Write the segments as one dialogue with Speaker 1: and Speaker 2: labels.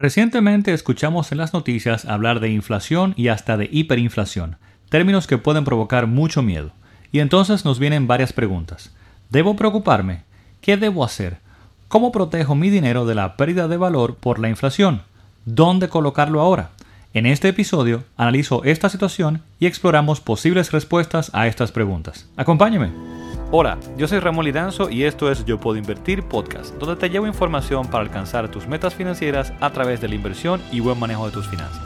Speaker 1: Recientemente escuchamos en las noticias hablar de inflación y hasta de hiperinflación, términos que pueden provocar mucho miedo. Y entonces nos vienen varias preguntas. ¿Debo preocuparme? ¿Qué debo hacer? ¿Cómo protejo mi dinero de la pérdida de valor por la inflación? ¿Dónde colocarlo ahora? En este episodio analizo esta situación y exploramos posibles respuestas a estas preguntas. Acompáñeme. Hola, yo soy Ramón Lidanzo y esto es Yo Puedo Invertir Podcast, donde te llevo información para alcanzar tus metas financieras a través de la inversión y buen manejo de tus finanzas.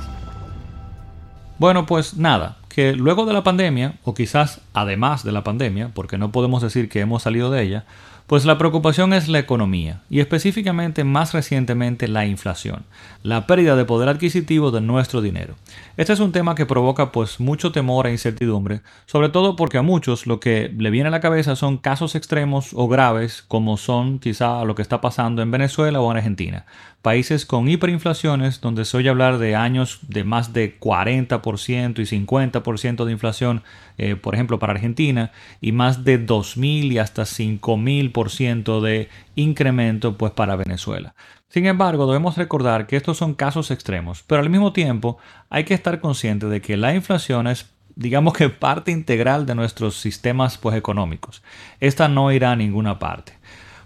Speaker 1: Bueno, pues nada, que luego de la pandemia, o quizás además de la pandemia, porque no podemos decir que hemos salido de ella, pues la preocupación es la economía y específicamente más recientemente la inflación, la pérdida de poder adquisitivo de nuestro dinero. Este es un tema que provoca pues mucho temor e incertidumbre, sobre todo porque a muchos lo que le viene a la cabeza son casos extremos o graves como son quizá lo que está pasando en Venezuela o en Argentina, países con hiperinflaciones donde se oye hablar de años de más de 40% y 50% de inflación, eh, por ejemplo para Argentina, y más de 2.000 y hasta 5.000 ciento de incremento pues para Venezuela. Sin embargo, debemos recordar que estos son casos extremos, pero al mismo tiempo hay que estar consciente de que la inflación es digamos que parte integral de nuestros sistemas pues económicos. Esta no irá a ninguna parte.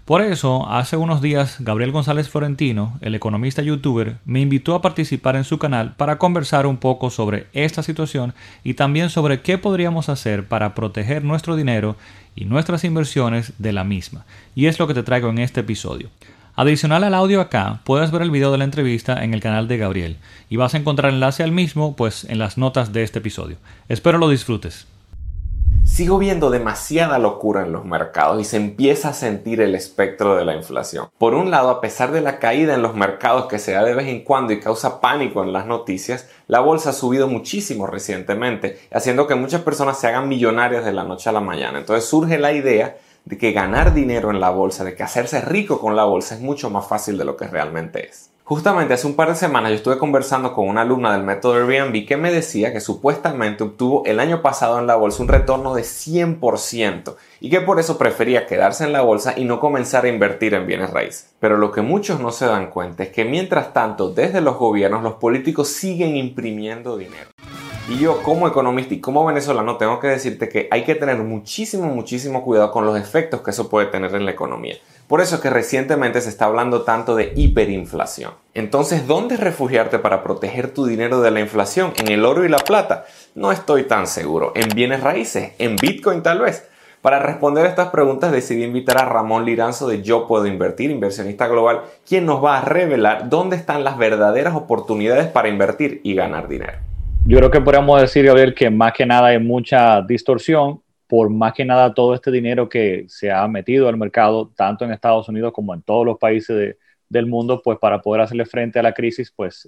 Speaker 1: Por eso, hace unos días, Gabriel González Florentino, el economista youtuber, me invitó a participar en su canal para conversar un poco sobre esta situación y también sobre qué podríamos hacer para proteger nuestro dinero y nuestras inversiones de la misma. Y es lo que te traigo en este episodio. Adicional al audio acá, puedes ver el video de la entrevista en el canal de Gabriel y vas a encontrar enlace al mismo pues en las notas de este episodio. Espero lo disfrutes.
Speaker 2: Sigo viendo demasiada locura en los mercados y se empieza a sentir el espectro de la inflación. Por un lado, a pesar de la caída en los mercados que se da de vez en cuando y causa pánico en las noticias, la bolsa ha subido muchísimo recientemente, haciendo que muchas personas se hagan millonarias de la noche a la mañana. Entonces surge la idea de que ganar dinero en la bolsa, de que hacerse rico con la bolsa es mucho más fácil de lo que realmente es. Justamente hace un par de semanas yo estuve conversando con una alumna del método Airbnb que me decía que supuestamente obtuvo el año pasado en la bolsa un retorno de 100% y que por eso prefería quedarse en la bolsa y no comenzar a invertir en bienes raíces. Pero lo que muchos no se dan cuenta es que mientras tanto desde los gobiernos los políticos siguen imprimiendo dinero. Y yo como economista y como venezolano tengo que decirte que hay que tener muchísimo, muchísimo cuidado con los efectos que eso puede tener en la economía. Por eso es que recientemente se está hablando tanto de hiperinflación. Entonces, ¿dónde refugiarte para proteger tu dinero de la inflación? ¿En el oro y la plata? No estoy tan seguro. ¿En bienes raíces? ¿En Bitcoin tal vez? Para responder a estas preguntas decidí invitar a Ramón Liranzo de Yo Puedo Invertir, inversionista global, quien nos va a revelar dónde están las verdaderas oportunidades para invertir y ganar dinero.
Speaker 1: Yo creo que podríamos decir, Gabriel, que más que nada hay mucha distorsión por más que nada todo este dinero que se ha metido al mercado, tanto en Estados Unidos como en todos los países del mundo, pues para poder hacerle frente a la crisis, pues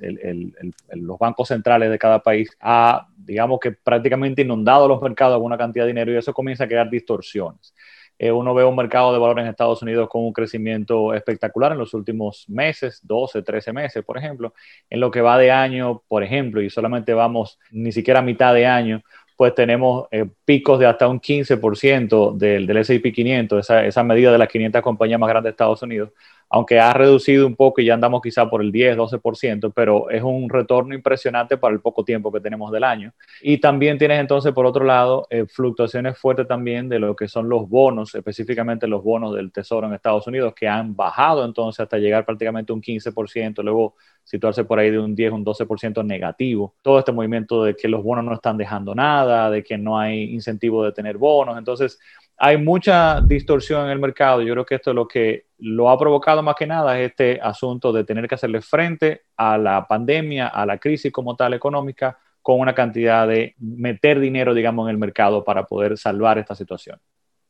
Speaker 1: los bancos centrales de cada país ha, digamos que prácticamente inundado los mercados con una cantidad de dinero y eso comienza a crear distorsiones. Eh, uno ve un mercado de valor en Estados Unidos con un crecimiento espectacular en los últimos meses, 12, 13 meses, por ejemplo. En lo que va de año, por ejemplo, y solamente vamos ni siquiera a mitad de año, pues tenemos eh, picos de hasta un 15% del, del S&P 500, esa, esa, medida de las 500 compañías más grandes de Estados Unidos, aunque ha reducido un poco y ya andamos quizá por el 10, 12%, pero es un retorno impresionante para el poco tiempo que tenemos del año. Y también tienes entonces, por otro lado, eh, fluctuaciones fuertes también de lo que son los bonos, específicamente los bonos del Tesoro en Estados Unidos, que han bajado entonces hasta llegar prácticamente un 15%, luego situarse por ahí de un 10, un 12% negativo. Todo este movimiento de que los bonos no están dejando nada, de que no hay incentivo de tener bonos. Entonces, hay mucha distorsión en el mercado. Yo creo que esto es lo que lo ha provocado más que nada, es este asunto de tener que hacerle frente a la pandemia, a la crisis como tal económica, con una cantidad de meter dinero, digamos, en el mercado para poder salvar esta situación.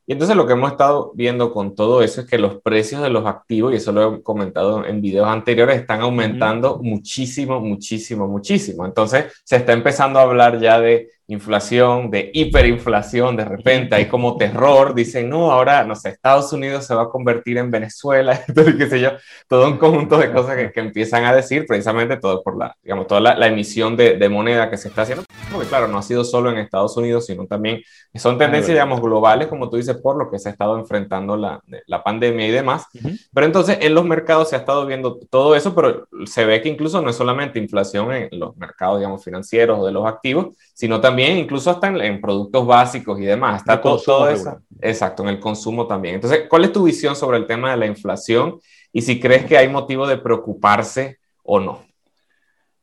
Speaker 2: Y entonces lo que hemos estado viendo con todo eso es que los precios de los activos, y eso lo he comentado en videos anteriores, están aumentando muchísimo, muchísimo, muchísimo. Entonces se está empezando a hablar ya de inflación, de hiperinflación, de repente hay como terror, dicen, no, ahora, no sé, Estados Unidos se va a convertir en Venezuela, qué sé yo, todo un conjunto de cosas que, empiezan a decir, precisamente todo por la, digamos, toda la, emisión de, de moneda que se está haciendo. porque claro, no ha sido solo en Estados Unidos, sino también son tendencias, digamos, globales, como tú dices, por lo que se ha estado enfrentando la, la pandemia y demás. Pero entonces en los mercados se ha estado viendo todo eso, pero se ve que incluso no es solamente inflación en los mercados, digamos, financieros o de los activos, sino también incluso hasta en, productos básicos y demás. Está todo, todo eso. Exacto, en el consumo también. Entonces, ¿cuál es tu visión sobre el tema de la inflación y si crees que hay motivo de preocuparse o no?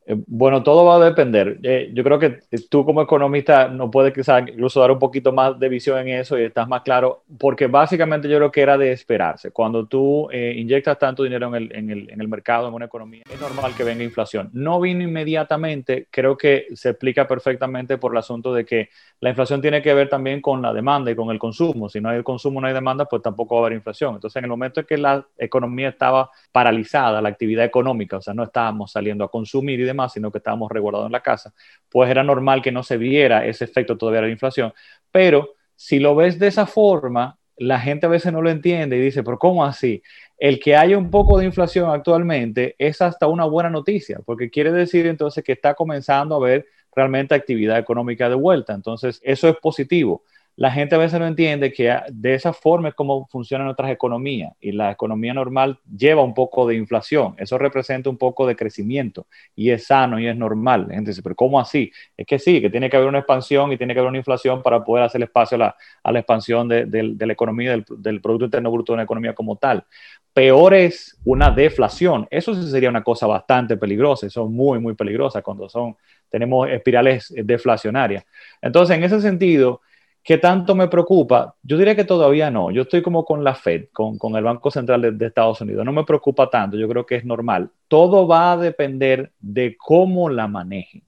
Speaker 1: Eh, bueno, todo va a depender. Eh, yo creo que tú como economista no puedes quizás incluso dar un poquito más de visión en eso y estás más claro, porque básicamente yo creo que era de esperarse. Cuando tú eh, inyectas tanto dinero en el, en, el, en el, mercado, en una economía, es normal que venga inflación. No vino inmediatamente, creo que se explica perfectamente por el asunto de que la inflación tiene que ver también con la demanda y con el consumo. Si no hay consumo, no hay demanda, pues tampoco va a haber inflación. Entonces, en el momento en que la economía estaba paralizada, la actividad económica, o sea, no estábamos saliendo a consumir y demás, sino que estábamos resguardados en la casa, pues era normal que no se viera ese efecto todavía de la inflación. Pero si lo ves de esa forma, la gente a veces no lo entiende y dice, pero ¿cómo así? El que haya un poco de inflación actualmente es hasta una buena noticia, porque quiere decir entonces que está comenzando a haber realmente actividad económica de vuelta. Entonces, eso es positivo la gente a veces no entiende que de esa forma es como funcionan otras economías y la economía normal lleva un poco de inflación, eso representa un poco de crecimiento y es sano y es normal. La gente dice, pero ¿cómo así? Es que sí, que tiene que haber una expansión y tiene que haber una inflación para poder hacer espacio a la, expansión de, la economía, del, del Producto Interno Bruto de una economía como tal. Peor es una deflación, eso sí sería una cosa bastante peligrosa, eso es muy, muy peligrosa cuando son, tenemos espirales deflacionarias. Entonces, en ese sentido, ¿Qué tanto me preocupa? Yo diría que todavía no. Yo estoy como con la Fed, con, el Banco Central de, Estados Unidos. No me preocupa tanto. Yo creo que es normal. Todo va a depender de cómo la manejen.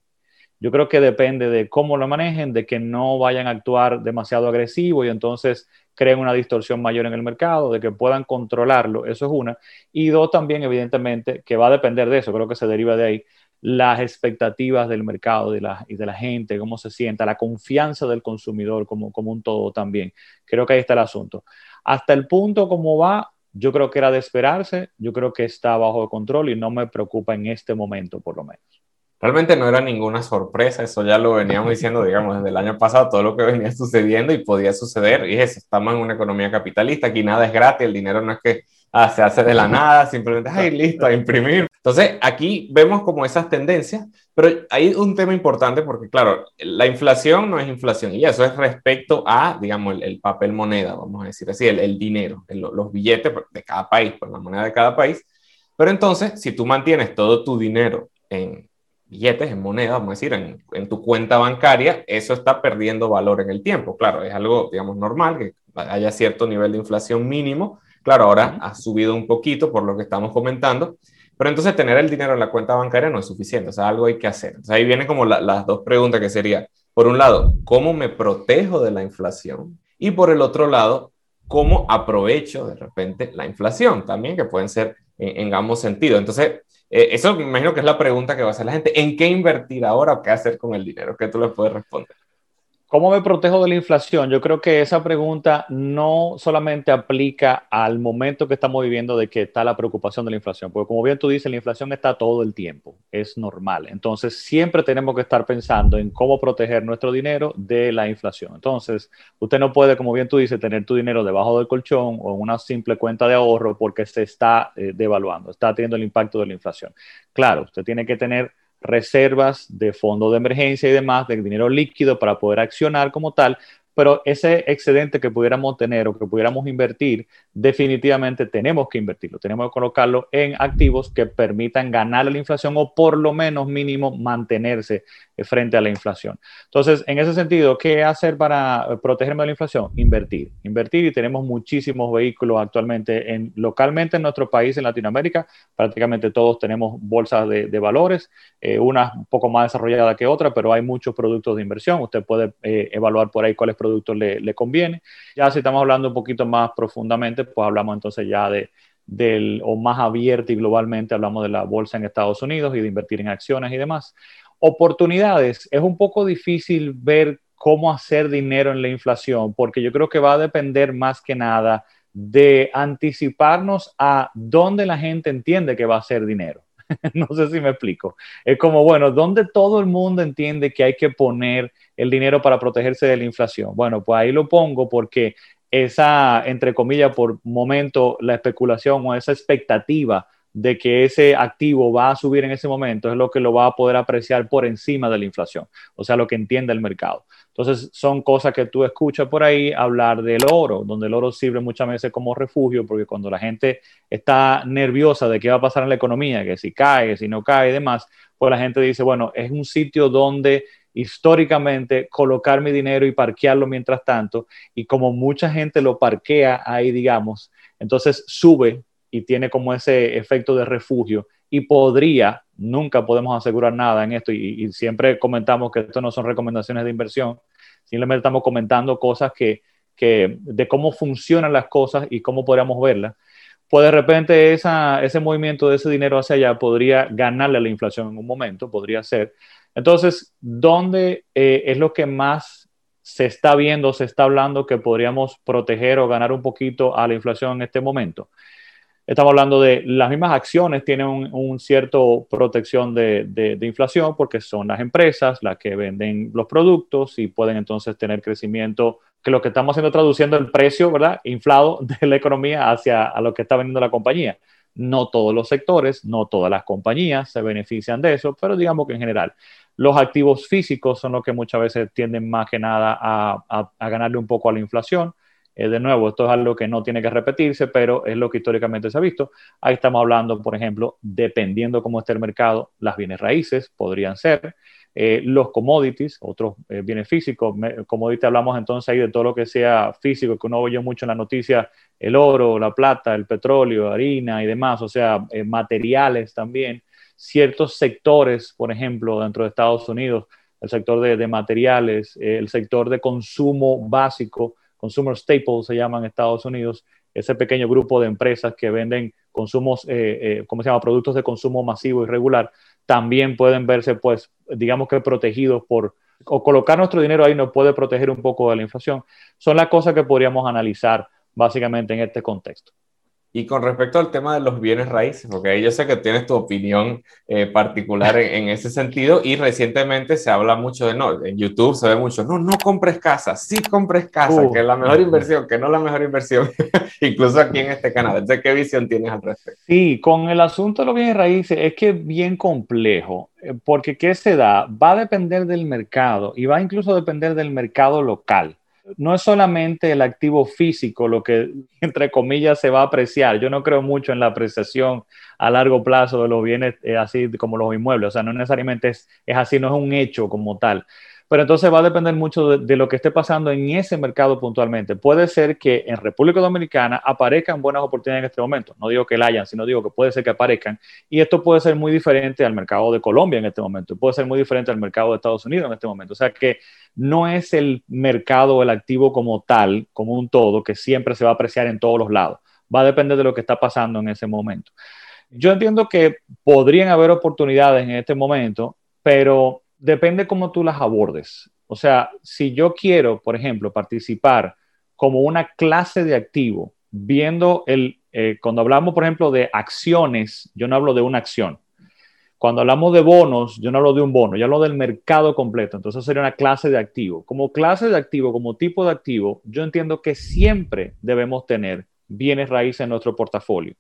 Speaker 1: Yo creo que depende de cómo la manejen, de que no vayan a actuar demasiado agresivo y entonces creen una distorsión mayor en el mercado, de que puedan controlarlo. Eso es una. Y dos, también, evidentemente, que va a depender de eso. Creo que se deriva de ahí las expectativas del mercado de la, y de la gente, cómo se sienta, la confianza del consumidor como, como un todo también. Creo que ahí está el asunto. Hasta el punto como va, yo creo que era de esperarse, yo creo que está bajo control y no me preocupa en este momento, por lo menos.
Speaker 2: Realmente no era ninguna sorpresa, eso ya lo veníamos diciendo, digamos, desde el año pasado, todo lo que venía sucediendo y podía suceder, y eso, estamos en una economía capitalista, aquí nada es gratis, el dinero no es que ah, se hace de la nada, simplemente, ay, listo, a imprimir. Entonces, aquí vemos como esas tendencias, pero hay un tema importante porque, claro, la inflación no es inflación y eso es respecto a, digamos, el, papel moneda, vamos a decir así, el, dinero, los billetes de cada país, pues la moneda de cada país. Pero entonces, si tú mantienes todo tu dinero en billetes, en moneda, vamos a decir, en, en, tu cuenta bancaria, eso está perdiendo valor en el tiempo. Claro, es algo, digamos, normal que haya cierto nivel de inflación mínimo, Claro, ahora ha subido un poquito por lo que estamos comentando, pero entonces tener el dinero en la cuenta bancaria no es suficiente, o sea, algo hay que hacer. Entonces ahí vienen como las dos preguntas que sería, por un lado, ¿cómo me protejo de la inflación? Y por el otro lado, ¿cómo aprovecho de repente la inflación? También que pueden ser en, ambos sentidos. Entonces, eh, eso me imagino que es la pregunta que va a hacer la gente. ¿En qué invertir ahora o qué hacer con el dinero? ¿Qué tú les puedes responder?
Speaker 1: ¿Cómo me protejo de la inflación? Yo creo que esa pregunta no solamente aplica al momento que estamos viviendo de que está la preocupación de la inflación, porque como bien tú dices, la inflación está todo el tiempo, es normal. Entonces, siempre tenemos que estar pensando en cómo proteger nuestro dinero de la inflación. Entonces, usted no puede, como bien tú dices, tener tu dinero debajo del colchón o en una simple cuenta de ahorro porque se está eh, devaluando, está teniendo el impacto de la inflación. Claro, usted tiene que tener reservas de fondo de emergencia y demás, de dinero líquido para poder accionar como tal, pero ese excedente que pudiéramos tener o que pudiéramos invertir, definitivamente tenemos que invertirlo, tenemos que colocarlo en activos que permitan ganar la inflación o por lo menos mínimo mantenerse frente a la inflación. Entonces, en ese sentido, ¿qué hacer para eh, protegerme de la inflación? Invertir, invertir y tenemos muchísimos vehículos actualmente en, localmente en nuestro país, en Latinoamérica, prácticamente todos tenemos bolsas de, valores, eh, una un poco más desarrollada que otra, pero hay muchos productos de inversión, usted puede evaluar por ahí cuáles productos le, le conviene. Ya si estamos hablando un poquito más profundamente, pues hablamos entonces ya de, o más abierto y globalmente hablamos de la bolsa en Estados Unidos y de invertir en acciones y demás. Oportunidades, es un poco difícil ver cómo hacer dinero en la inflación, porque yo creo que va a depender más que nada de anticiparnos a dónde la gente entiende que va a hacer dinero. no sé si me explico. Es como, bueno, ¿dónde todo el mundo entiende que hay que poner el dinero para protegerse de la inflación? Bueno, pues ahí lo pongo porque esa, entre comillas, por momento, la especulación o esa expectativa de que ese activo va a subir en ese momento es lo que lo va a poder apreciar por encima de la inflación, o sea, lo que entiende el mercado. Entonces, son cosas que tú escuchas por ahí hablar del oro, donde el oro sirve muchas veces como refugio, porque cuando la gente está nerviosa de qué va a pasar en la economía, que si cae, si no cae y demás, pues la gente dice, bueno, es un sitio donde históricamente colocar mi dinero y parquearlo mientras tanto, y como mucha gente lo parquea ahí, digamos, entonces sube y tiene como ese efecto de refugio y podría, nunca podemos asegurar nada en esto y, siempre comentamos que esto no son recomendaciones de inversión, simplemente estamos comentando cosas que, que de cómo funcionan las cosas y cómo podríamos verlas. Pues de repente ese movimiento de ese dinero hacia allá podría ganarle a la inflación en un momento, podría ser. Entonces, ¿dónde eh, es lo que más se está viendo, se está hablando que podríamos proteger o ganar un poquito a la inflación en este momento? Estamos hablando de las mismas acciones tienen un, cierto protección de, inflación porque son las empresas las que venden los productos y pueden entonces tener crecimiento, que lo que estamos haciendo traduciendo el precio, ¿verdad? Inflado de la economía hacia a lo que está vendiendo la compañía. No todos los sectores, no todas las compañías se benefician de eso, pero digamos que en general los activos físicos son los que muchas veces tienden más que nada a ganarle un poco a la inflación eh, de nuevo, esto es algo que no tiene que repetirse, pero es lo que históricamente se ha visto. Ahí estamos hablando, por ejemplo, dependiendo cómo esté el mercado, las bienes raíces podrían ser, eh, los commodities, otros eh, bienes físicos. como ahorita hablamos entonces ahí de todo lo que sea físico, que uno oye mucho en la noticia, el oro, la plata, el petróleo, harina y demás, o sea, materiales también. Ciertos sectores, por ejemplo, dentro de Estados Unidos, el sector de, de materiales, el sector de consumo básico, consumer staples se llama en Estados Unidos, ese pequeño grupo de empresas que venden consumos, eh, eh, ¿cómo se llama? Productos de consumo masivo y regular, también pueden verse, pues, digamos que protegidos por, o colocar nuestro dinero ahí nos puede proteger un poco de la inflación. Son las cosas que podríamos analizar básicamente en este contexto.
Speaker 2: Y con respecto al tema de los bienes raíces, porque yo sé que tienes tu opinión eh, particular en, ese sentido y recientemente se habla mucho de, no, en YouTube se ve mucho, no, no compres casa, sí compres casa, que es la mejor inversión, que no la mejor inversión, incluso aquí en este canal. ¿De qué visión tienes al respecto?
Speaker 1: Sí, con el asunto de los bienes raíces es que es bien complejo, eh, porque ¿qué se da? Va a depender del mercado y va incluso a depender del mercado local no es solamente el activo físico lo que, entre comillas, se va a apreciar. Yo no creo mucho en la apreciación a largo plazo de los bienes eh, así como los inmuebles. O sea, no necesariamente es, es así, no es un hecho como tal. Pero entonces va a depender mucho de, lo que esté pasando en ese mercado puntualmente. Puede ser que en República Dominicana aparezcan buenas oportunidades en este momento. No digo que la hayan, sino digo que puede ser que aparezcan. Y esto puede ser muy diferente al mercado de Colombia en este momento. Puede ser muy diferente al mercado de Estados Unidos en este momento. O sea que no es el mercado el activo como tal, como un todo, que siempre se va a apreciar en todos los lados. Va a depender de lo que está pasando en ese momento. Yo entiendo que podrían haber oportunidades en este momento, pero depende cómo tú las abordes. O sea, si yo quiero, por ejemplo, participar como una clase de activo, viendo el, eh, cuando hablamos, por ejemplo, de acciones, yo no hablo de una acción. Cuando hablamos de bonos, yo no hablo de un bono, yo hablo del mercado completo. Entonces sería una clase de activo. Como clase de activo, como tipo de activo, yo entiendo que siempre debemos tener bienes raíces en nuestro portafolio.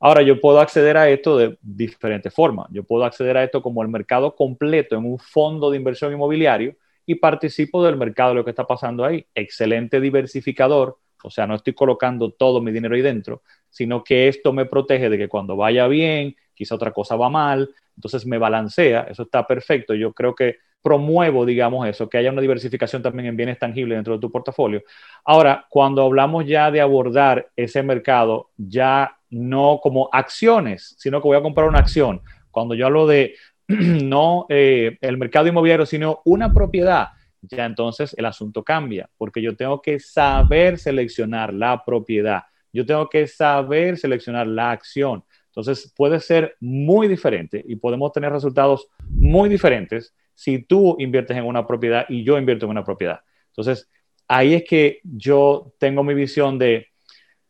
Speaker 1: Ahora, yo puedo acceder a esto de diferentes formas. Yo puedo acceder a esto como el mercado completo en un fondo de inversión inmobiliario y participo del mercado, lo que está pasando ahí. Excelente diversificador, o sea, no estoy colocando todo mi dinero ahí dentro, sino que esto me protege de que cuando vaya bien, quizá otra cosa va mal, entonces me balancea, eso está perfecto. Yo creo que promuevo, digamos, eso, que haya una diversificación también en bienes tangibles dentro de tu portafolio. Ahora, cuando hablamos ya de abordar ese mercado, ya no como acciones, sino que voy a comprar una acción. Cuando yo hablo de no eh, el mercado inmobiliario, sino una propiedad, ya entonces el asunto cambia, porque yo tengo que saber seleccionar la propiedad, yo tengo que saber seleccionar la acción. Entonces puede ser muy diferente y podemos tener resultados muy diferentes si tú inviertes en una propiedad y yo invierto en una propiedad. Entonces ahí es que yo tengo mi visión de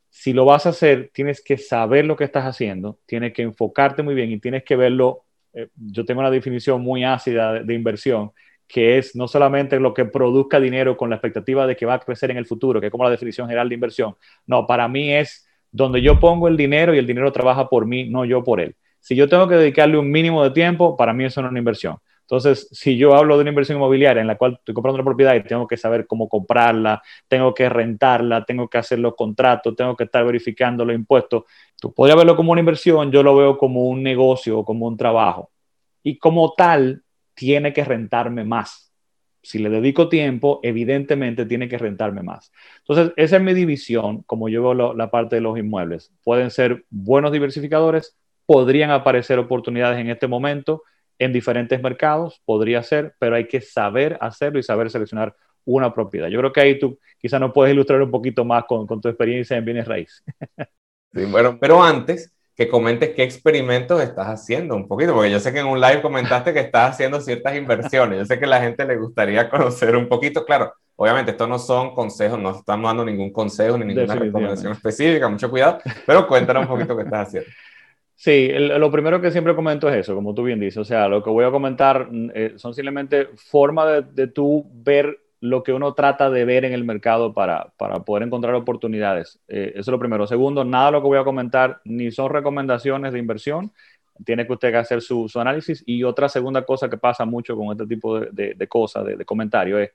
Speaker 1: si lo vas a hacer, tienes que saber lo que estás haciendo, tienes que enfocarte muy bien y tienes que verlo. Eh, yo tengo una definición muy ácida de, de, inversión, que es no solamente lo que produzca dinero con la expectativa de que va a crecer en el futuro, que es como la definición general de inversión. No, para mí es donde yo pongo el dinero y el dinero trabaja por mí, no yo por él. Si yo tengo que dedicarle un mínimo de tiempo, para mí eso no es una inversión. Entonces, si yo hablo de una inversión inmobiliaria en la cual estoy comprando una propiedad y tengo que saber cómo comprarla, tengo que rentarla, tengo que hacer los contratos, tengo que estar verificando los impuestos, tú podrías verlo como una inversión, yo lo veo como un negocio o como un trabajo. Y como tal, tiene que rentarme más. Si le dedico tiempo, evidentemente tiene que rentarme más. Entonces, esa es mi división, como yo veo la parte de los inmuebles. Pueden ser buenos diversificadores, podrían aparecer oportunidades en este momento en diferentes mercados, podría ser, pero hay que saber hacerlo y saber seleccionar una propiedad. Yo creo que ahí tú quizás nos puedes ilustrar un poquito más con, con tu experiencia en bienes raíces.
Speaker 2: Sí, bueno, pero antes que comentes qué experimentos estás haciendo un poquito, porque yo sé que en un live comentaste que estás haciendo ciertas inversiones. Yo sé que a la gente le gustaría conocer un poquito. Claro, obviamente estos no son consejos, no estamos dando ningún consejo ni ninguna recomendación específica, mucho cuidado, pero cuéntanos un poquito qué estás haciendo.
Speaker 1: Sí, lo primero que siempre comento es eso, como tú bien dices. O sea, lo que voy a comentar mm, eh, son simplemente formas de, de tú ver lo que uno trata de ver en el mercado para, para poder encontrar oportunidades. Eh, eso es lo primero. Segundo, nada de lo que voy a comentar ni son recomendaciones de inversión. Tiene que usted hacer su, su análisis. Y otra segunda cosa que pasa mucho con este tipo de, de, cosas, de, de comentarios, es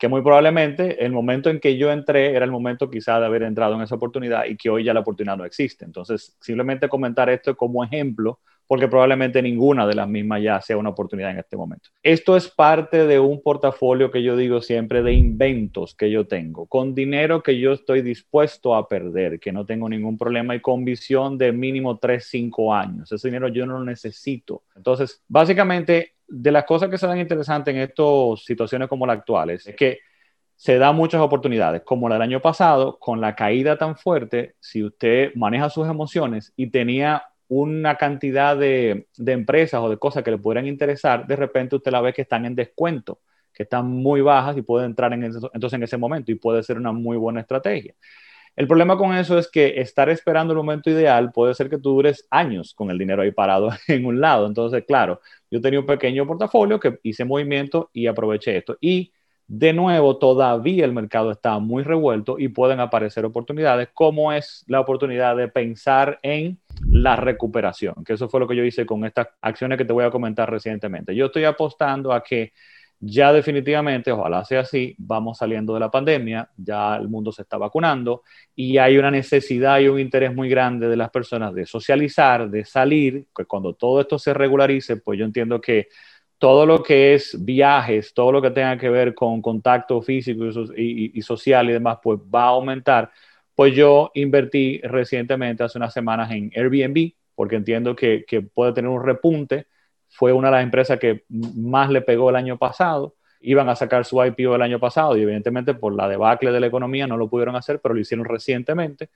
Speaker 1: que muy probablemente el momento en que yo entré era el momento quizá de haber entrado en esa oportunidad y que hoy ya la oportunidad no existe. Entonces, simplemente comentar esto como ejemplo, porque probablemente ninguna de las mismas ya sea una oportunidad en este momento. Esto es parte de un portafolio que yo digo siempre de inventos que yo tengo, con dinero que yo estoy dispuesto a perder, que no tengo ningún problema y con visión de mínimo 3, 5 años. Ese dinero yo no lo necesito. Entonces, básicamente de las cosas que se dan interesantes en estas situaciones como las actuales es que se dan muchas oportunidades, como la del año pasado, con la caída tan fuerte, si usted maneja sus emociones y tenía una cantidad de, de, empresas o de cosas que le pudieran interesar, de repente usted la ve que están en descuento, que están muy bajas y puede entrar en entonces en ese momento y puede ser una muy buena estrategia. El problema con eso es que estar esperando el momento ideal puede ser que tú dures años con el dinero ahí parado en un lado. Entonces, claro, yo tenía un pequeño portafolio que hice movimiento y aproveché esto. Y de nuevo, todavía el mercado está muy revuelto y pueden aparecer oportunidades, como es la oportunidad de pensar en la recuperación, que eso fue lo que yo hice con estas acciones que te voy a comentar recientemente. Yo estoy apostando a que ya definitivamente, ojalá sea así, vamos saliendo de la pandemia, ya el mundo se está vacunando y hay una necesidad y un interés muy grande de las personas de socializar, de salir, que cuando todo esto se regularice, pues yo entiendo que todo lo que es viajes, todo lo que tenga que ver con contacto físico y, social y demás, pues va a aumentar. Pues yo invertí recientemente, hace unas semanas, en Airbnb, porque entiendo que, que puede tener un repunte fue una de las empresas que más le pegó el año pasado. Iban a sacar su IPO el año pasado y evidentemente por la debacle de la economía no lo pudieron hacer, pero lo hicieron recientemente.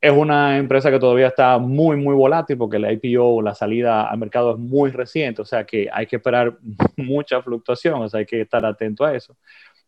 Speaker 1: Es una empresa que todavía está muy, muy volátil porque la IPO, la salida al mercado es muy reciente, o sea que hay que esperar mucha fluctuación, o sea, hay que estar atento a eso.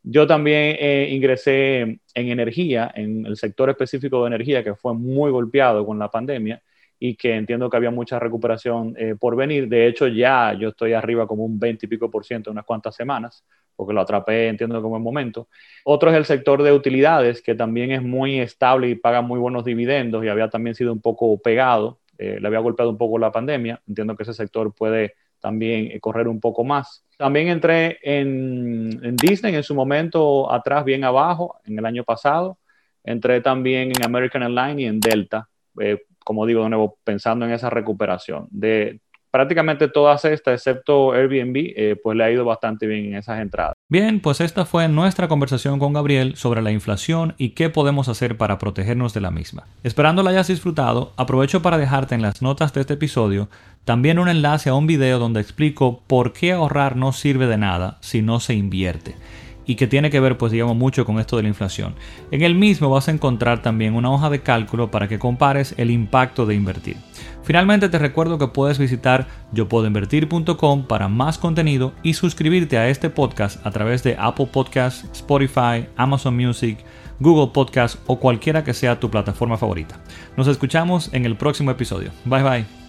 Speaker 1: Yo también eh, ingresé en energía, en el sector específico de energía que fue muy golpeado con la pandemia y que entiendo que había mucha recuperación eh, por venir. De hecho, ya yo estoy arriba como un 20 y pico por ciento en unas cuantas semanas, porque lo atrapé, entiendo como en momento. Otro es el sector de utilidades, que también es muy estable y paga muy buenos dividendos y había también sido un poco pegado, eh, le había golpeado un poco la pandemia. Entiendo que ese sector puede también eh, correr un poco más. También entré en, en Disney en su momento atrás, bien abajo, en el año pasado. Entré también en American Airlines y en Delta. Eh, como digo de nuevo, pensando en esa recuperación. De prácticamente todas estas, excepto Airbnb, eh, pues le ha ido bastante bien en esas entradas.
Speaker 3: Bien, pues esta fue nuestra conversación con Gabriel sobre la inflación y qué podemos hacer para protegernos de la misma. Esperando la hayas disfrutado, aprovecho para dejarte en las notas de este episodio también un enlace a un video donde explico por qué ahorrar no sirve de nada si no se invierte
Speaker 1: y que tiene que ver pues digamos mucho con esto de la inflación. En el mismo vas a encontrar también una hoja de cálculo para que compares el impacto de invertir. Finalmente te recuerdo que puedes visitar yopuedoinvertir.com para más contenido y suscribirte a este podcast a través de Apple Podcasts, Spotify, Amazon Music, Google Podcast o cualquiera que sea tu plataforma favorita. Nos escuchamos en el próximo episodio. Bye bye.